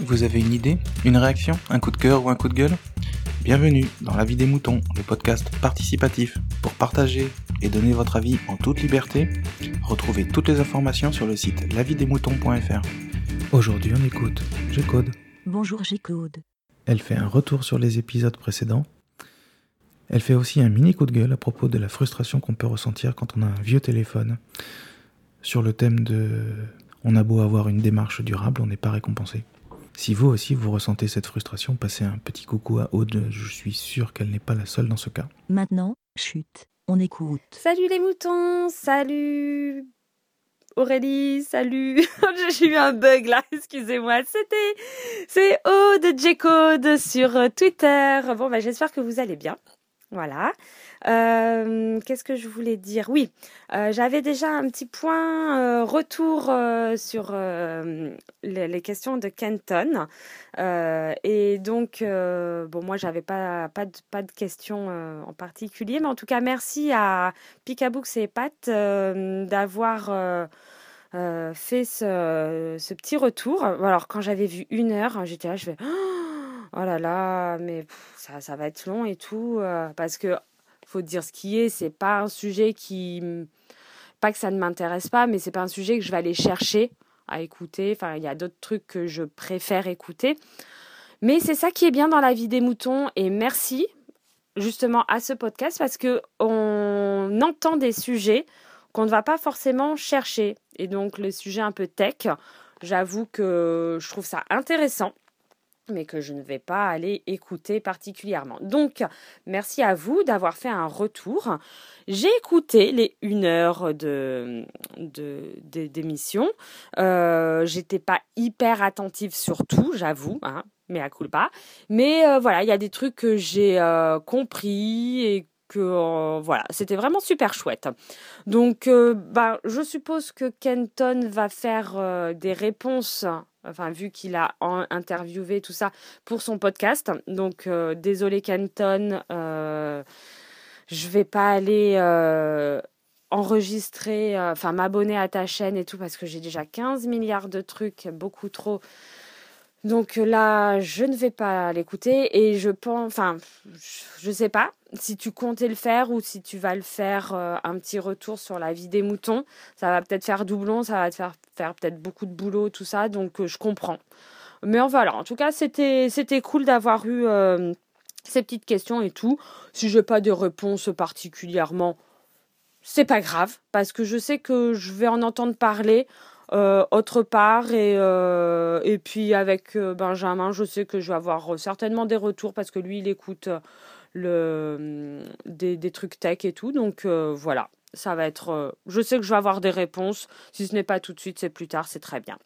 Vous avez une idée Une réaction Un coup de cœur ou un coup de gueule? Bienvenue dans La vie des moutons, le podcast participatif pour partager et donner votre avis en toute liberté. Retrouvez toutes les informations sur le site lavidesmoutons.fr. Aujourd'hui, on écoute G-Code. Bonjour G-Code. Elle fait un retour sur les épisodes précédents. Elle fait aussi un mini coup de gueule à propos de la frustration qu'on peut ressentir quand on a un vieux téléphone sur le thème de on a beau avoir une démarche durable, on n'est pas récompensé. Si vous aussi vous ressentez cette frustration, passez un petit coucou à Aude, je suis sûr qu'elle n'est pas la seule dans ce cas. Maintenant, chute, on écoute. Salut les moutons, salut Aurélie, salut. J'ai eu un bug là, excusez-moi. C'était, c'est Aude J-Code sur Twitter. Bon, bah, j'espère que vous allez bien. Voilà. Euh, Qu'est-ce que je voulais dire? Oui, euh, j'avais déjà un petit point euh, retour euh, sur euh, les, questions de Kenton. Euh, et donc, bon, moi, j'avais pas, pas, de, pas de questions en particulier, mais en tout cas, merci à Picabooks et Pat d'avoir. Euh, fait ce, ce, petit retour. Alors quand j'avais vu une heure, j'étais là, je fais oh là là, mais ça, ça va être long et tout, euh, parce que faut dire ce qui est, c'est pas un sujet qui, pas que ça ne m'intéresse pas, mais c'est pas un sujet que je vais aller chercher à écouter. Enfin, il y a d'autres trucs que je préfère écouter. Mais c'est ça qui est bien dans la vie des moutons et merci justement à ce podcast parce que on entend des sujets qu'on ne va pas forcément chercher. Et donc le sujet un peu tech, j'avoue que je trouve ça intéressant mais que je ne vais pas aller écouter particulièrement. Donc, merci à vous d'avoir fait un retour. J'ai écouté les une heure de, d'émission. Euh, J'étais pas hyper attentive sur tout, j'avoue, hein, mais à culpa. Mais euh, voilà, il y a des trucs que j'ai euh, compris et que voilà, c'était vraiment super chouette. Donc, bah, je suppose que Kenton va faire des réponses, enfin vu qu'il a interviewé tout ça pour son podcast. Donc, désolé Kenton, je vais pas aller enregistrer, enfin m'abonner à ta chaîne et tout parce que j'ai déjà 15 milliards de trucs, beaucoup trop. Donc là, je ne vais pas l'écouter et je pense, enfin, je sais pas si tu comptais le faire ou si tu vas le faire euh, un petit retour sur la vie des moutons. Ça va peut-être faire doublon, ça va te faire faire peut-être beaucoup de boulot, tout ça. Donc euh, je comprends. Mais voilà, en tout cas, c'était c'était cool d'avoir eu euh, ces petites questions et tout. Si j'ai pas de réponse particulièrement, c'est pas grave parce que je sais que je vais en entendre parler euh, autre part. Et, euh, et puis avec euh, Benjamin, je sais que je vais avoir certainement des retours parce que lui, il écoute le, des, des trucs tech et tout. Donc voilà, ça va être. je sais que je vais avoir des réponses. Si ce n'est pas tout de suite, c'est plus tard, c'est très bien.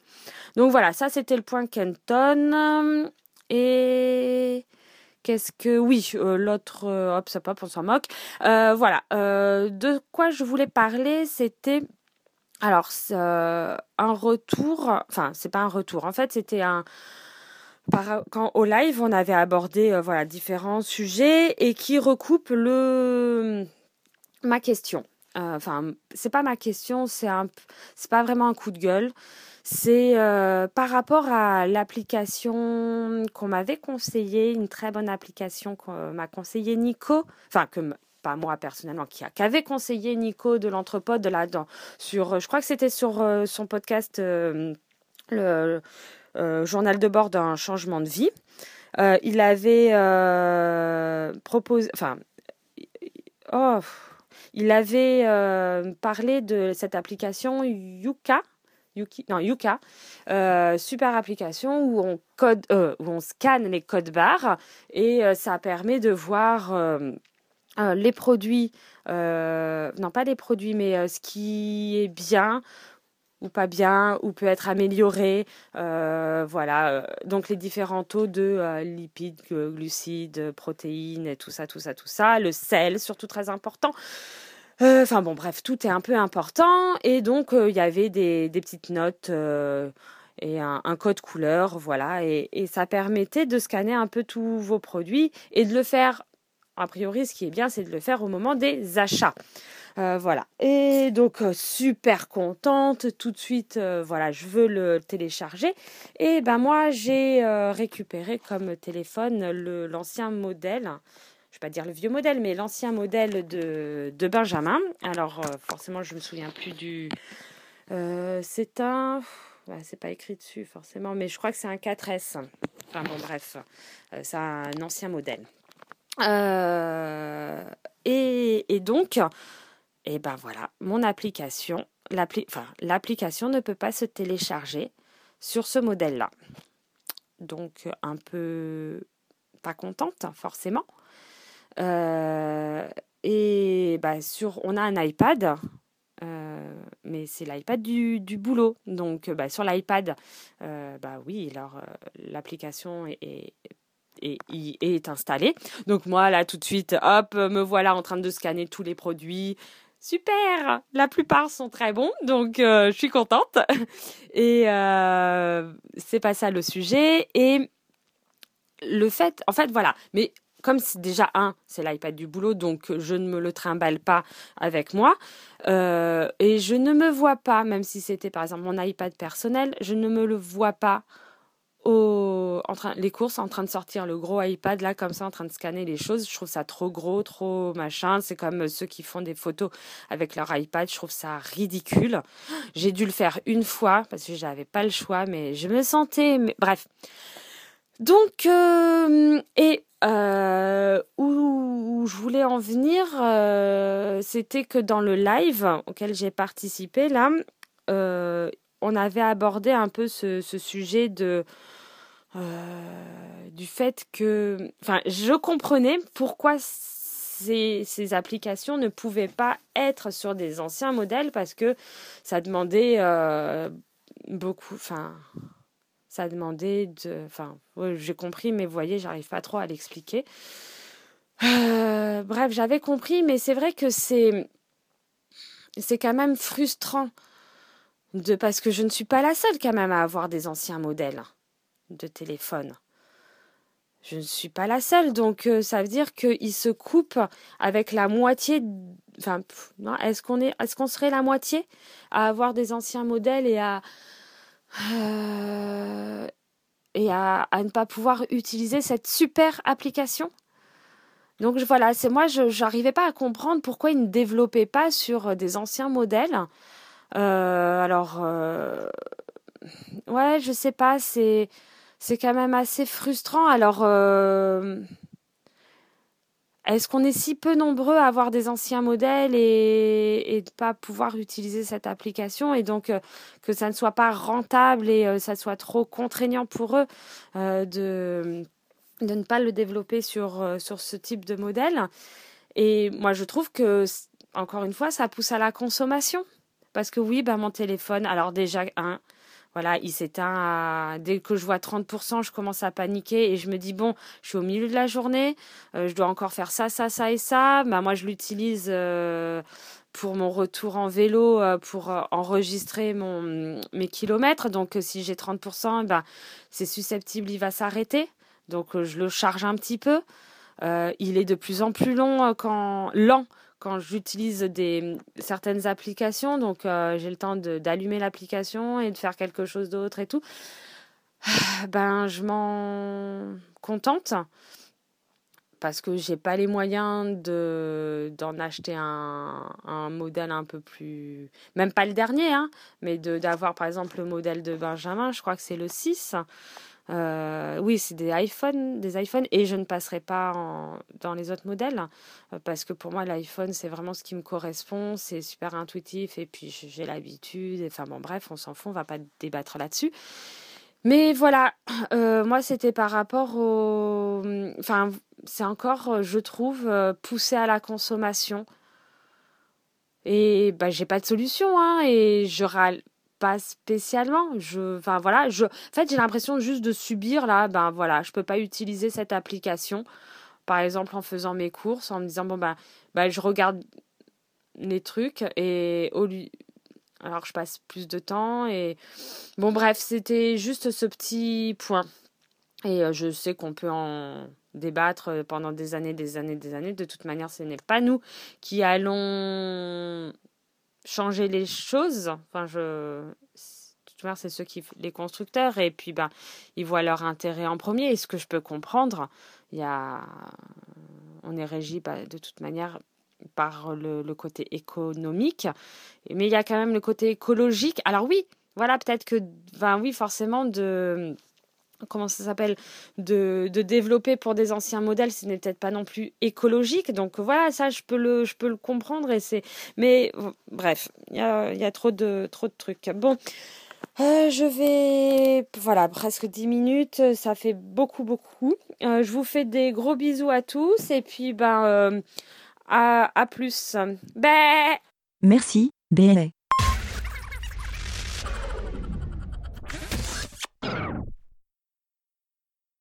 Donc voilà, ça c'était le point Kenton. Et. Qu'est-ce que oui, l'autre hop ça pop on s'en moque. voilà, de quoi je voulais parler, c'était alors, euh, un retour, enfin, c'est pas un retour, en fait, c'était un. quand au live, on avait abordé euh, voilà, différents sujets et qui recoupent le, ma question. Euh, enfin, c'est pas ma question, c'est un, pas vraiment un coup de gueule. C'est euh, par rapport à l'application qu'on m'avait conseillé, une très bonne application qu'on m'a conseillé Nico, enfin que pas moi personnellement, qui, avait conseillé Nico de l'Entrepode là-dedans. Sur, je crois que c'était sur euh, son podcast, euh, le euh, journal de bord d'un changement de vie. il avait proposé, enfin, oh, il avait parlé de cette application Yuka. Yuki, non, Yuka, super application où on code, où on scanne les codes barres et ça permet de voir euh, les produits, euh, non pas les produits, mais euh, ce qui est bien ou pas bien, ou peut être amélioré. voilà, donc les différents taux de lipides, glucides, protéines, et tout ça, tout ça, tout ça. Le sel, surtout très important. Enfin bon, bref, tout est un peu important. Et donc, il y avait des, petites notes et un, un, code couleur, voilà. Et, et ça permettait de scanner un peu tous vos produits et de le faire a priori, ce qui est bien, c'est de le faire au moment des achats. Euh, voilà. Et donc, euh, super contente. Tout de suite, euh, voilà, je veux le télécharger. Et ben moi, j'ai récupéré comme téléphone l'ancien modèle. Je vais pas dire le vieux modèle, mais l'ancien modèle de, Benjamin. Alors, forcément, je me souviens plus du. c'est un. c'est pas écrit dessus forcément, mais je crois que c'est un 4S. Enfin bon, bref, c'est un ancien modèle. Et, et donc, et ben voilà, mon application, l'application ne peut pas se télécharger sur ce modèle-là. Donc un peu pas contente forcément. Euh, et bah, sur, on a un iPad, euh, mais c'est l'iPad du, boulot. Donc bah, sur l'iPad, euh, bah oui, alors l'application est, est, installée. Donc moi là tout de suite, hop, me voilà en train de scanner tous les produits, super, la plupart sont très bons, donc euh, je suis contente. Et euh, c'est pas ça le sujet. Et le fait, en fait, voilà. Mais comme c'est déjà un, c'est l'iPad du boulot, donc je ne me le trimballe pas avec moi. Euh, et je ne me vois pas, même si c'était par exemple mon iPad personnel, je ne me le vois pas en train, les courses en train de sortir le gros iPad là comme ça en train de scanner les choses. Je trouve ça trop gros, trop machin. C'est comme ceux qui font des photos avec leur iPad. Je trouve ça ridicule. J'ai dû le faire une fois parce que j'avais pas le choix, mais je me sentais. Mais... Bref. Donc euh, et euh, où, je voulais en venir, euh, c'était que dans le live auquel j'ai participé là, on avait abordé un peu ce, sujet de euh, du fait que, enfin, je comprenais pourquoi ces, ces, applications ne pouvaient pas être sur des anciens modèles parce que ça demandait euh, beaucoup, enfin, ça demandait de, enfin, j'ai compris, mais vous voyez, j'arrive pas trop à l'expliquer. Euh, bref, j'avais compris, mais c'est vrai que c'est, c'est quand même frustrant parce que je ne suis pas la seule quand même à avoir des anciens modèles de téléphone. Je ne suis pas la seule, donc euh, ça veut dire qu'il se coupe avec la moitié. Enfin, est-ce qu'on est, est-ce qu'on serait la moitié à avoir des anciens modèles et à euh, et à, ne pas pouvoir utiliser cette super application? Donc voilà, c'est moi, je n'arrivais pas à comprendre pourquoi ils ne développaient pas sur des anciens modèles. Euh, alors, ouais, je sais pas, c'est c'est quand même assez frustrant. Alors, euh, est-ce qu'on est si peu nombreux à avoir des anciens modèles et, ne pas pouvoir utiliser cette application et donc euh, que ça ne soit pas rentable et euh, ça soit trop contraignant pour eux de, de ne pas le développer sur, sur ce type de modèle? Et moi, je trouve que, encore une fois, ça pousse à la consommation. Parce que oui, ben, mon téléphone, alors déjà, voilà, il s'éteint dès que je vois 30%, je commence à paniquer et je me dis bon, je suis au milieu de la journée, euh, je dois encore faire ça, ça, ça et ça. Bah moi je l'utilise euh, pour mon retour en vélo euh, pour enregistrer mes kilomètres. Donc si j'ai 30%, eh ben c'est susceptible, il va s'arrêter. Donc je le charge un petit peu. il est de plus en plus long quand lent quand j'utilise des certaines applications, donc euh, j'ai le temps d'allumer l'application et de faire quelque chose d'autre et tout, ben je m'en contente parce que j'ai pas les moyens de d'en acheter un, un, modèle un peu plus même pas le dernier hein, mais d'avoir par exemple le modèle de Benjamin, je crois que c'est le 6 euh, oui, c'est des iPhones, des iPhones, et je ne passerai pas dans les autres modèles euh, parce que pour moi l'iPhone c'est vraiment ce qui me correspond, c'est super intuitif et puis j'ai l'habitude. Enfin bon, bref, on s'en fout, on va pas débattre là-dessus. Mais voilà, euh, moi c'était par rapport au, enfin c'est encore, je trouve, poussé à la consommation. Et bah j'ai pas de solution, hein, et je râle spécialement. Je, enfin voilà, je, en fait, j'ai l'impression juste de subir là. Ben voilà, je peux pas utiliser cette application. Par exemple, en faisant mes courses, en me disant bon ben, ben je regarde les trucs et au lieu, alors je passe plus de temps et bon bref, c'était juste ce petit point. Et je sais qu'on peut en débattre pendant des années, des années, des années. De toute manière, ce n'est pas nous qui allons changer les choses. Enfin, je, c'est ceux qui, les constructeurs, et puis ben, ils voient leur intérêt en premier. Et ce que je peux comprendre, il y a, on est régi bah, de toute manière par le, le, côté économique, mais il y a quand même le côté écologique. Alors oui, voilà, peut-être que, ben oui, forcément de comment ça s'appelle de, développer pour des anciens modèles ce n'est peut-être pas non plus écologique donc voilà ça je peux le je peux le comprendre mais bref il y a, trop de trop de trucs bon euh, je vais, voilà, presque 10 minutes, ça fait beaucoup, beaucoup. Euh, je vous fais des gros bisous à tous et puis, ben, euh, à, plus. Bé Merci, bé.